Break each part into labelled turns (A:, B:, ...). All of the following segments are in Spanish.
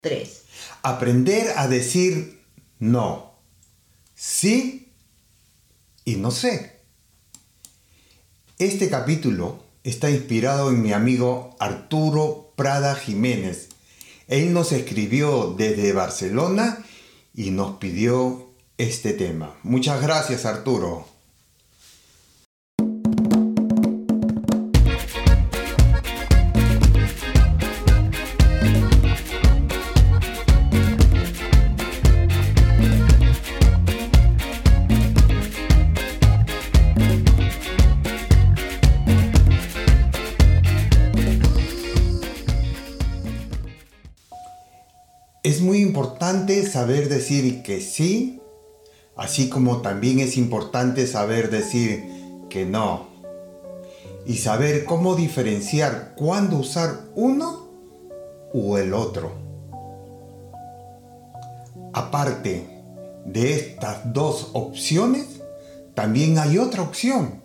A: 3.
B: Aprender a decir no, sí y no sé. Este capítulo está inspirado en mi amigo Arturo Prada Jiménez. Él nos escribió desde Barcelona y nos pidió este tema. Muchas gracias Arturo. Es muy importante saber decir que sí, así como también es importante saber decir que no. Y saber cómo diferenciar cuándo usar uno o el otro. Aparte de estas dos opciones, también hay otra opción,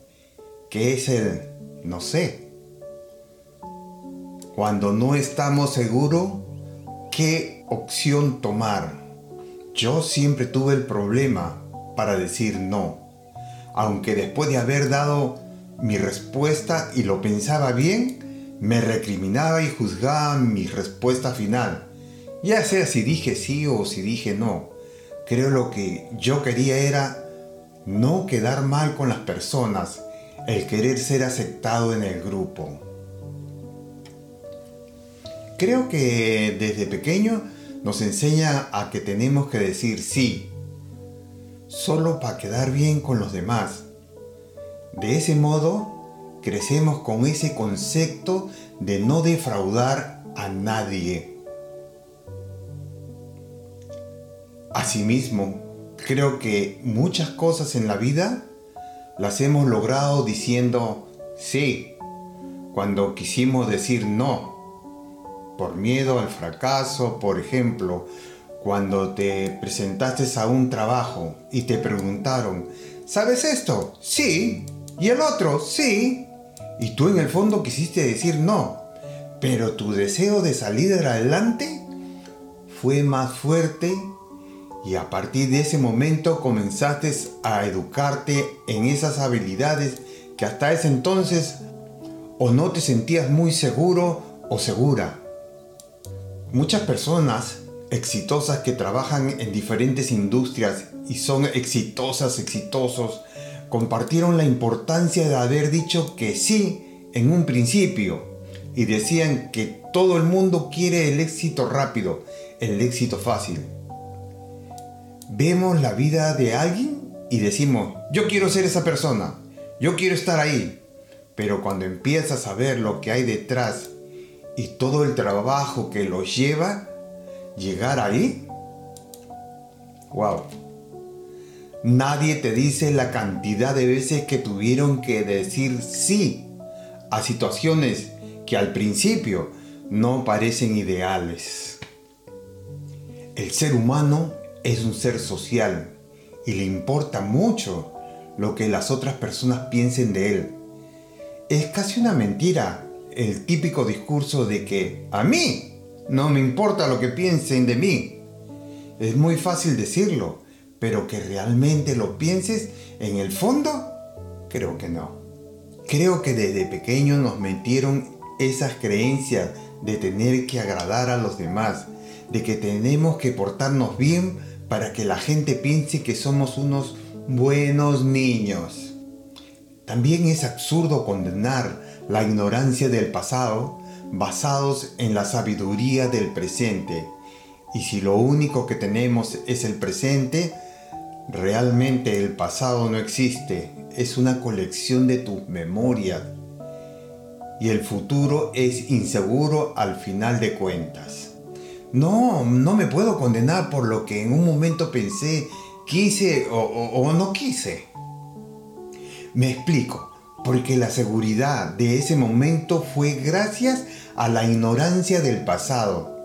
B: que es el no sé. Cuando no estamos seguros qué opción tomar. Yo siempre tuve el problema para decir no, aunque después de haber dado mi respuesta y lo pensaba bien, me recriminaba y juzgaba mi respuesta final, ya sea si dije sí o si dije no. Creo lo que yo quería era no quedar mal con las personas, el querer ser aceptado en el grupo. Creo que desde pequeño nos enseña a que tenemos que decir sí, solo para quedar bien con los demás. De ese modo, crecemos con ese concepto de no defraudar a nadie. Asimismo, creo que muchas cosas en la vida las hemos logrado diciendo sí, cuando quisimos decir no por miedo al fracaso, por ejemplo, cuando te presentaste a un trabajo y te preguntaron, ¿sabes esto? Sí. ¿Y el otro? Sí. Y tú en el fondo quisiste decir no, pero tu deseo de salir adelante fue más fuerte y a partir de ese momento comenzaste a educarte en esas habilidades que hasta ese entonces o no te sentías muy seguro o segura. Muchas personas exitosas que trabajan en diferentes industrias y son exitosas, exitosos, compartieron la importancia de haber dicho que sí en un principio y decían que todo el mundo quiere el éxito rápido, el éxito fácil. Vemos la vida de alguien y decimos, yo quiero ser esa persona, yo quiero estar ahí, pero cuando empiezas a ver lo que hay detrás y todo el trabajo que los lleva llegar ahí. Wow. Nadie te dice la cantidad de veces que tuvieron que decir sí a situaciones que al principio no parecen ideales. El ser humano es un ser social y le importa mucho lo que las otras personas piensen de él. Es casi una mentira el típico discurso de que a mí no me importa lo que piensen de mí. Es muy fácil decirlo, pero que realmente lo pienses en el fondo, creo que no. Creo que desde pequeño nos metieron esas creencias de tener que agradar a los demás, de que tenemos que portarnos bien para que la gente piense que somos unos buenos niños. También es absurdo condenar la ignorancia del pasado basados en la sabiduría del presente. Y si lo único que tenemos es el presente, realmente el pasado no existe, es una colección de tus memorias. Y el futuro es inseguro al final de cuentas. No, no me puedo condenar por lo que en un momento pensé, quise o, o no quise. Me explico porque la seguridad de ese momento fue gracias a la ignorancia del pasado.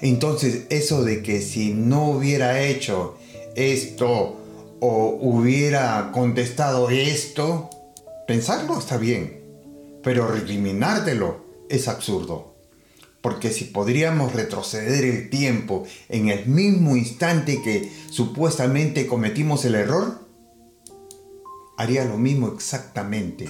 B: Entonces eso de que si no hubiera hecho esto o hubiera contestado esto, pensarlo está bien, pero recriminártelo es absurdo. porque si podríamos retroceder el tiempo en el mismo instante que supuestamente cometimos el error, haría lo mismo exactamente.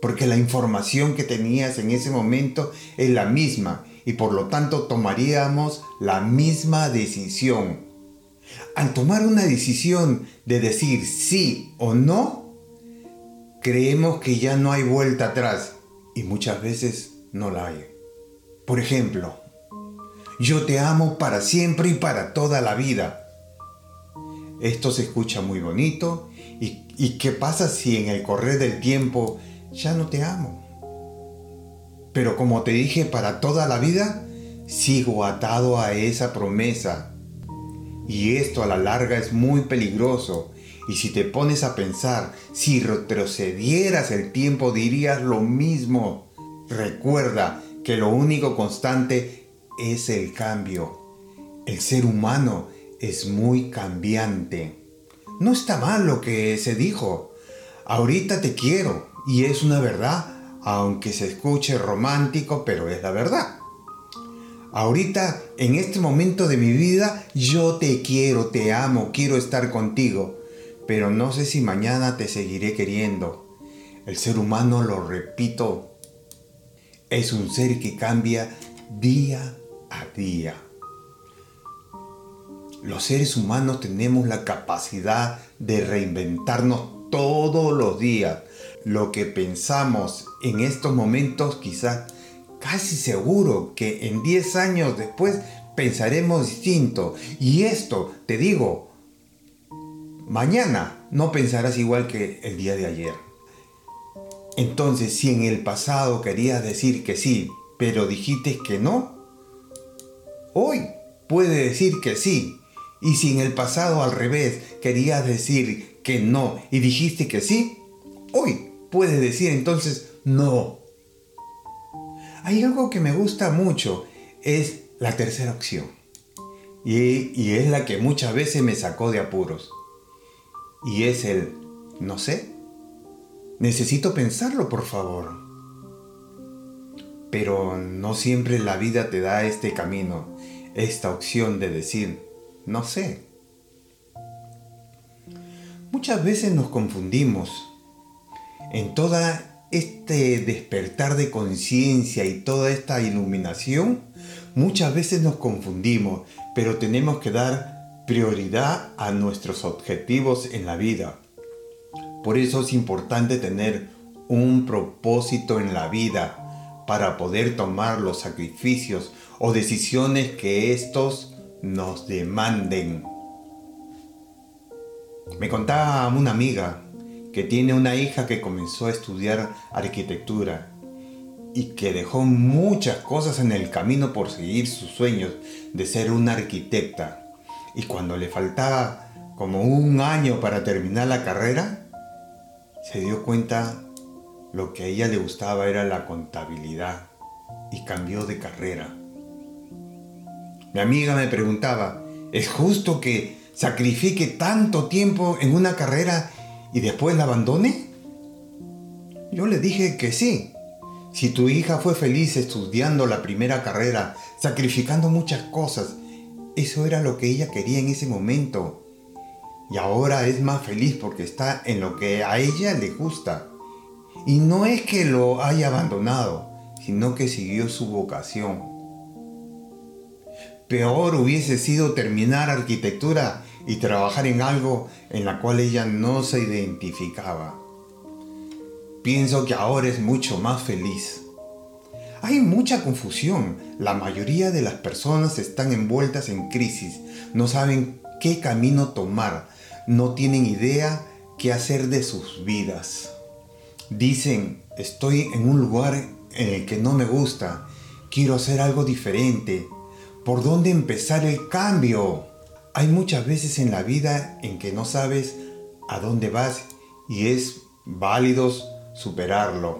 B: Porque la información que tenías en ese momento es la misma y por lo tanto tomaríamos la misma decisión. Al tomar una decisión de decir sí o no, creemos que ya no hay vuelta atrás y muchas veces no la hay. Por ejemplo, yo te amo para siempre y para toda la vida. Esto se escucha muy bonito y, ¿qué pasa si en el correr del tiempo ya no te amo? Pero como te dije, para toda la vida, sigo atado a esa promesa. Y esto a la larga es muy peligroso. Y si te pones a pensar, si retrocedieras el tiempo dirías lo mismo. Recuerda que lo único constante es el cambio. El ser humano es muy cambiante. No está mal lo que se dijo. Ahorita te quiero y es una verdad aunque se escuche romántico, pero es la verdad. Ahorita, en este momento de mi vida, yo te quiero, te amo, quiero estar contigo, pero no sé si mañana te seguiré queriendo. El ser humano, lo repito, es un ser que cambia día a día. Los seres humanos tenemos la capacidad de reinventarnos todos los días. Lo que pensamos en estos momentos quizás casi seguro que en 10 años después pensaremos distinto. Y esto, te digo, mañana no pensarás igual que el día de ayer. Entonces, si en el pasado querías decir que sí, pero dijiste que no, hoy puede decir que sí. Y si en el pasado al revés querías decir que no y dijiste que sí, hoy puedes decir entonces no. Hay algo que me gusta mucho, es la tercera opción. Y, y, es la que muchas veces me sacó de apuros. Y es el, no sé, necesito pensarlo, por favor. Pero no siempre la vida te da este camino, esta opción de decir, no sé. Muchas veces nos confundimos en toda este despertar de conciencia y toda esta iluminación, muchas veces nos confundimos, pero tenemos que dar prioridad a nuestros objetivos en la vida. Por eso es importante tener un propósito en la vida para poder tomar los sacrificios o decisiones que estos nos demanden. Me contaba una amiga que tiene una hija que comenzó a estudiar arquitectura y que dejó muchas cosas en el camino por seguir sus sueños de ser una arquitecta. Y cuando le faltaba como un año para terminar la carrera, se dio cuenta lo que a ella le gustaba era la contabilidad y cambió de carrera. Mi amiga me preguntaba, ¿es justo que sacrifique tanto tiempo en una carrera y después la abandone? Yo le dije que sí. Si tu hija fue feliz estudiando la primera carrera, sacrificando muchas cosas, eso era lo que ella quería en ese momento. Y ahora es más feliz porque está en lo que a ella le gusta. Y no es que lo haya abandonado, sino que siguió su vocación. Peor hubiese sido terminar arquitectura y trabajar en algo en la cual ella no se identificaba. Pienso que ahora es mucho más feliz. Hay mucha confusión. La mayoría de las personas están envueltas en crisis. No saben qué camino tomar. No tienen idea qué hacer de sus vidas. Dicen, estoy en un lugar en el que no me gusta. Quiero hacer algo diferente. ¿Por dónde empezar el cambio? Hay muchas veces en la vida en que no sabes a dónde vas y es válido superarlo.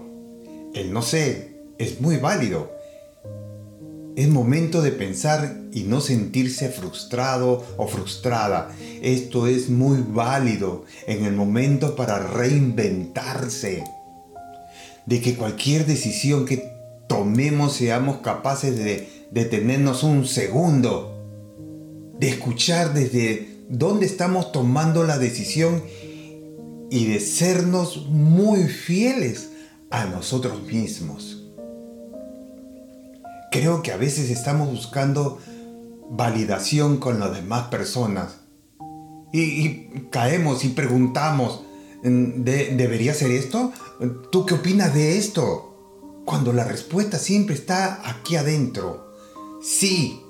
B: El no sé es muy válido. Es momento de pensar y no sentirse frustrado o frustrada. Esto es muy válido en el momento para reinventarse. De que cualquier decisión que tomemos, seamos capaces de detenernos un segundo, de escuchar desde dónde estamos tomando la decisión y de sernos muy fieles a nosotros mismos. Creo que a veces estamos buscando validación con las demás personas y, caemos y preguntamos, ¿debería ser esto? ¿Tú qué opinas de esto? Cuando la respuesta siempre está aquí adentro. Sí,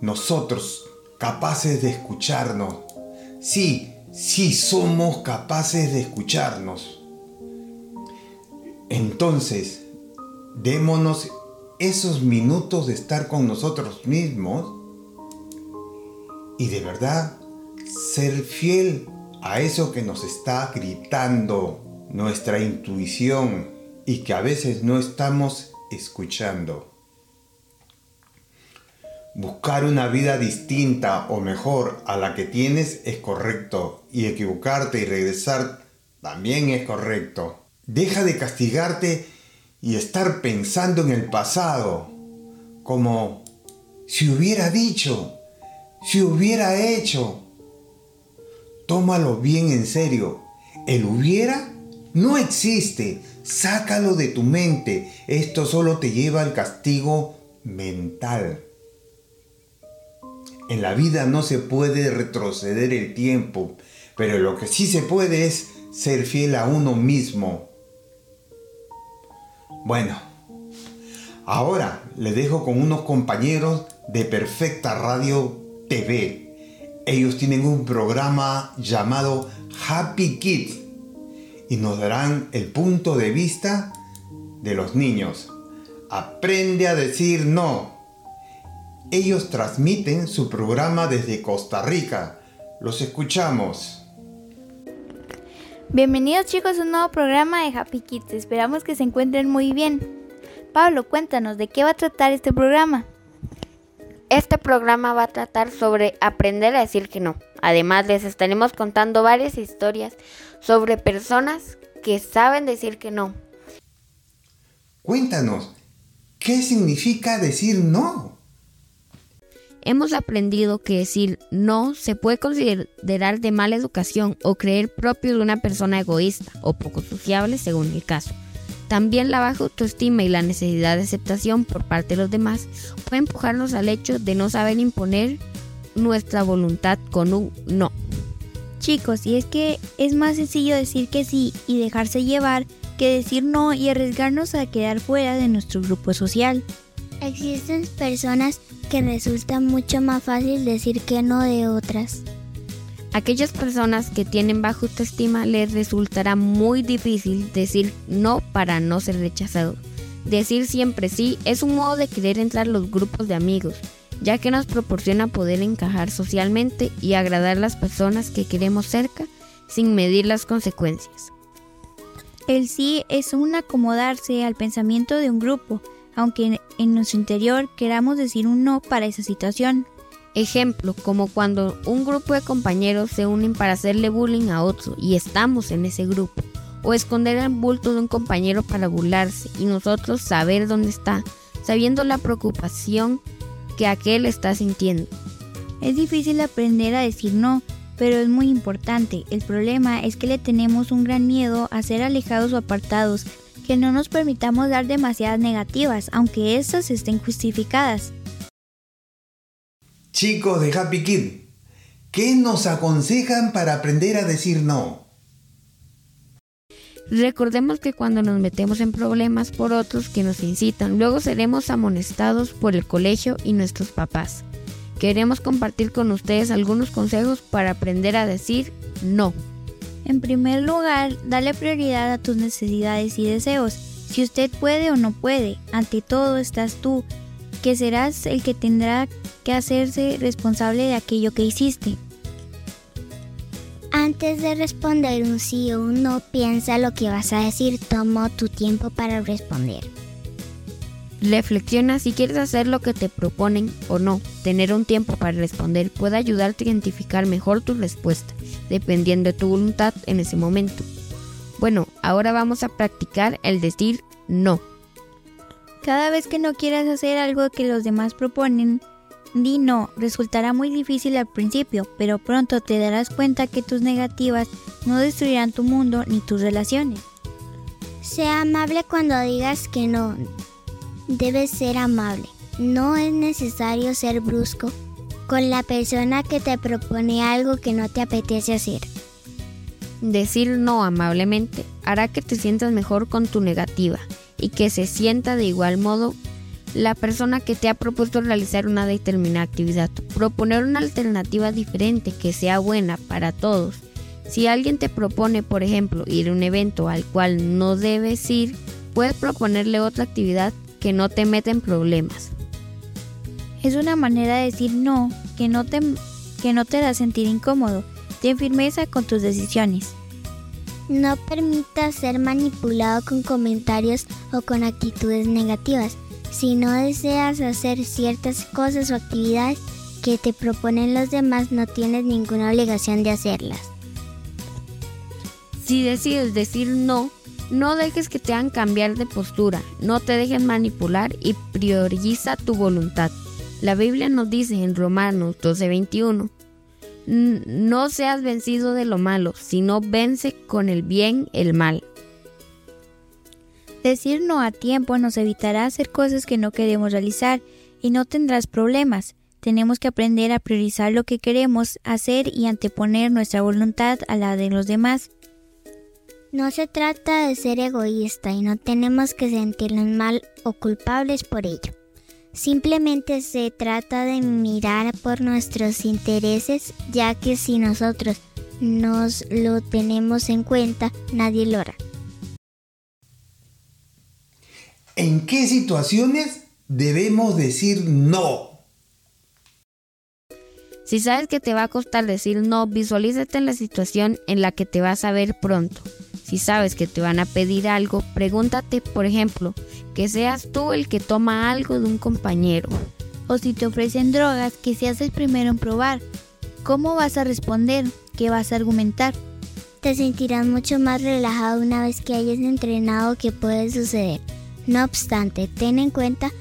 B: nosotros capaces de escucharnos. Sí, sí somos capaces de escucharnos. Entonces, démonos esos minutos de estar con nosotros mismos y de verdad ser fiel a eso que nos está gritando nuestra intuición y que a veces no estamos escuchando. Buscar una vida distinta o mejor a la que tienes es correcto y equivocarte y regresar también es correcto. Deja de castigarte y estar pensando en el pasado como si hubiera dicho, si hubiera hecho. Tómalo bien en serio. El hubiera no existe. Sácalo de tu mente. Esto solo te lleva al castigo mental. En la vida no se puede retroceder el tiempo, pero lo que sí se puede es ser fiel a uno mismo. Bueno, ahora le dejo con unos compañeros de Perfecta Radio TV. Ellos tienen un programa llamado Happy Kids y nos darán el punto de vista de los niños. Aprende a decir no ellos transmiten su programa desde Costa Rica. Los escuchamos.
A: Bienvenidos chicos a un nuevo programa de Happy Kids. Esperamos que se encuentren muy bien. Pablo, cuéntanos de qué va a tratar este programa.
C: Este programa va a tratar sobre aprender a decir que no. Además les estaremos contando varias historias sobre personas que saben decir que no.
B: Cuéntanos, ¿qué significa decir no?
C: Hemos aprendido que decir no se puede considerar de mala educación o creer propio de una persona egoísta o poco sociable según el caso. También la baja autoestima y la necesidad de aceptación por parte de los demás puede empujarnos al hecho de no saber imponer nuestra voluntad con un no.
A: Chicos, y es que es más sencillo decir que sí y dejarse llevar que decir no y arriesgarnos a quedar fuera de nuestro grupo social.
D: Existen personas que resulta mucho más fácil decir que no de otras.
C: Aquellas personas que tienen baja autoestima les resultará muy difícil decir no para no ser rechazado. Decir siempre sí es un modo de querer entrar a los grupos de amigos, ya que nos proporciona poder encajar socialmente y agradar a las personas que queremos cerca sin medir las consecuencias.
A: El sí es un acomodarse al pensamiento de un grupo, aunque en nuestro interior queramos decir un no para esa situación.
C: Ejemplo, como cuando un grupo de compañeros se unen para hacerle bullying a otro y estamos en ese grupo, o esconder el bulto de un compañero para burlarse y nosotros saber dónde está, sabiendo la preocupación que aquel está sintiendo.
A: Es difícil aprender a decir no, pero es muy importante. El problema es que le tenemos un gran miedo a ser alejados o apartados que no nos permitamos dar demasiadas negativas, aunque estas estén justificadas.
B: Chicos de Happy Kid, ¿qué nos aconsejan para aprender a decir no?
C: Recordemos que cuando nos metemos en problemas por otros que nos incitan, luego seremos amonestados por el colegio y nuestros papás. Queremos compartir con ustedes algunos consejos para aprender a decir no.
A: En primer lugar, dale prioridad a tus necesidades y deseos. Si usted puede o no puede, ante todo estás tú, que serás el que tendrá que hacerse responsable de aquello que hiciste.
D: Antes de responder un sí o un no, piensa lo que vas a decir. Toma tu tiempo para responder.
C: Reflexiona si quieres hacer lo que te proponen o no. Tener un tiempo para responder puede ayudarte a identificar mejor tu respuesta, dependiendo de tu voluntad en ese momento. Bueno, ahora vamos a practicar el decir no.
A: Cada vez que no quieras hacer algo que los demás proponen, di no. Resultará muy difícil al principio, pero pronto te darás cuenta que tus negativas no destruirán tu mundo ni tus relaciones.
D: Sea amable cuando digas que no. Debes ser amable. No es necesario ser brusco con la persona que te propone algo que no te apetece hacer.
C: Decir no amablemente hará que te sientas mejor con tu negativa y que se sienta de igual modo la persona que te ha propuesto realizar una determinada actividad. Proponer una alternativa diferente que sea buena para todos. Si alguien te propone, por ejemplo, ir a un evento al cual no debes ir, puedes proponerle otra actividad que no te meta en problemas.
A: Es una manera de decir no que no te, que no te hará sentir incómodo. Ten firmeza con tus decisiones.
D: No permitas ser manipulado con comentarios o con actitudes negativas. Si no deseas hacer ciertas cosas o actividades que te proponen los demás, no tienes ninguna obligación de hacerlas.
C: Si decides decir no, no dejes que te hagan cambiar de postura, no te dejes manipular y prioriza tu voluntad. La Biblia nos dice en Romanos 12:21, no seas vencido de lo malo, sino vence con el bien el mal.
A: Decir no a tiempo nos evitará hacer cosas que no queremos realizar y no tendrás problemas. Tenemos que aprender a priorizar lo que queremos hacer y anteponer nuestra voluntad a la de los demás.
D: No se trata de ser egoísta y no tenemos que sentirnos mal o culpables por ello. Simplemente se trata de mirar por nuestros intereses, ya que si nosotros nos lo tenemos en cuenta, nadie lo hará.
B: ¿En qué situaciones debemos decir no?
C: Si sabes que te va a costar decir no, visualízate en la situación en la que te vas a ver pronto. Si sabes que te van a pedir algo, pregúntate, por ejemplo, que seas tú el que toma algo de un compañero.
A: O si te ofrecen drogas, que seas el primero en probar. ¿Cómo vas a responder? ¿Qué vas a argumentar?
D: Te sentirás mucho más relajado una vez que hayas entrenado que puede suceder. No obstante, ten en cuenta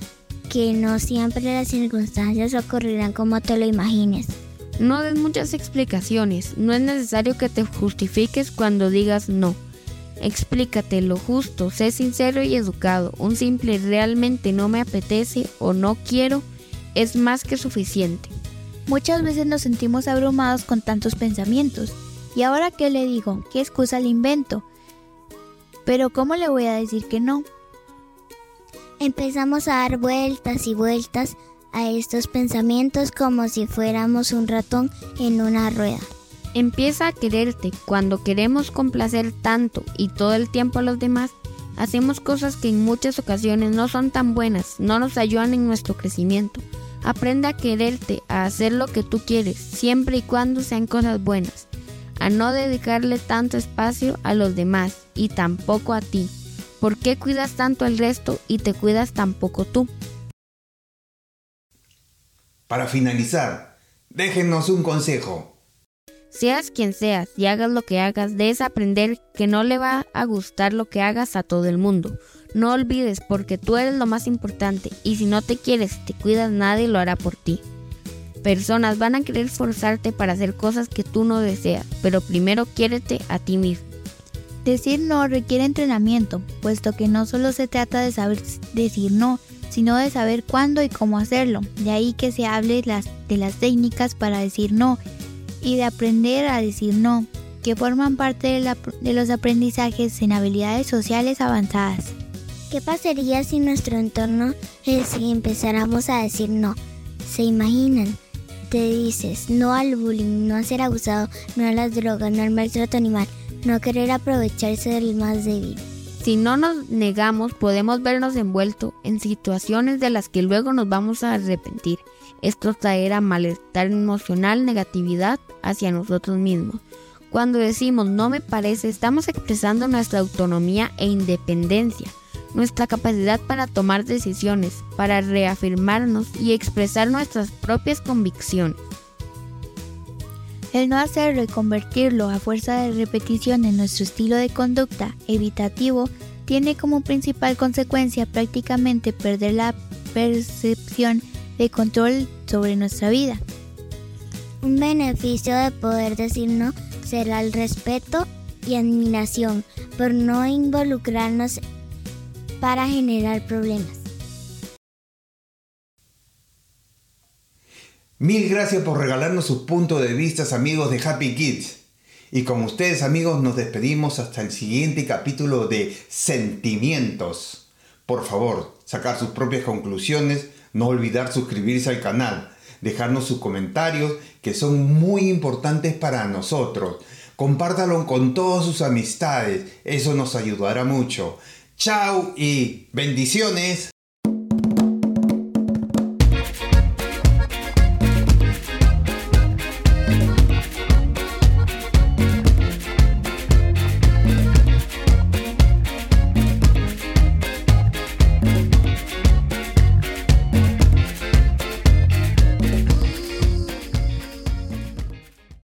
D: que no siempre las circunstancias ocurrirán como te lo imagines.
C: No des muchas explicaciones, no es necesario que te justifiques cuando digas no. Explícate lo justo, sé sincero y educado. Un simple realmente no me apetece o no quiero es más que suficiente.
A: Muchas veces nos sentimos abrumados con tantos pensamientos. ¿Y ahora qué le digo? ¿Qué excusa le invento? Pero ¿cómo le voy a decir que no?
D: Empezamos a dar vueltas y vueltas a estos pensamientos como si fuéramos un ratón en una rueda.
C: Empieza a quererte. Cuando queremos complacer tanto y todo el tiempo a los demás, hacemos cosas que en muchas ocasiones no son tan buenas, no nos ayudan en nuestro crecimiento. Aprende a quererte, a hacer lo que tú quieres, siempre y cuando sean cosas buenas, a no dedicarle tanto espacio a los demás y tampoco a ti. ¿Por qué cuidas tanto al resto y te cuidas tan poco tú?
B: Para finalizar, déjenos un consejo.
C: Seas quien seas y hagas lo que hagas, debes aprender que no le va a gustar lo que hagas a todo el mundo. No olvides porque tú eres lo más importante y si no te quieres te cuidas nadie lo hará por ti. Personas van a querer forzarte para hacer cosas que tú no deseas, pero primero quiérete a ti mismo.
A: Decir no requiere entrenamiento, puesto que no solo se trata de saber decir no, sino de saber cuándo y cómo hacerlo. De ahí que se hable de las técnicas para decir no y de aprender a decir no, que forman parte de, los aprendizajes en habilidades sociales avanzadas.
D: ¿Qué pasaría si nuestro entorno es si empezáramos a decir no? ¿Se imaginan? Te dices no al bullying, no a ser abusado, no a las drogas, no al maltrato animal, no a querer aprovecharse del más débil.
C: Si no nos negamos, podemos vernos envueltos en situaciones de las que luego nos vamos a arrepentir. Esto traerá malestar emocional, negatividad hacia nosotros mismos. Cuando decimos no me parece, estamos expresando nuestra autonomía e independencia, nuestra capacidad para tomar decisiones, para reafirmarnos y expresar nuestras propias convicciones.
A: El no hacerlo y convertirlo a fuerza de repetición en nuestro estilo de conducta evitativo tiene como principal consecuencia prácticamente perder la percepción de control sobre nuestra vida.
D: Un beneficio de poder decir no será el respeto y admiración por no involucrarnos para generar problemas.
B: Mil gracias por regalarnos sus puntos de vista, amigos de Happy Kids. Y con ustedes, amigos, nos despedimos hasta el siguiente capítulo de Sentimientos. Por favor, sacar sus propias conclusiones, no olvidar suscribirse al canal, dejarnos sus comentarios que son muy importantes para nosotros. Compártalo con todas sus amistades, eso nos ayudará mucho. Chao y bendiciones.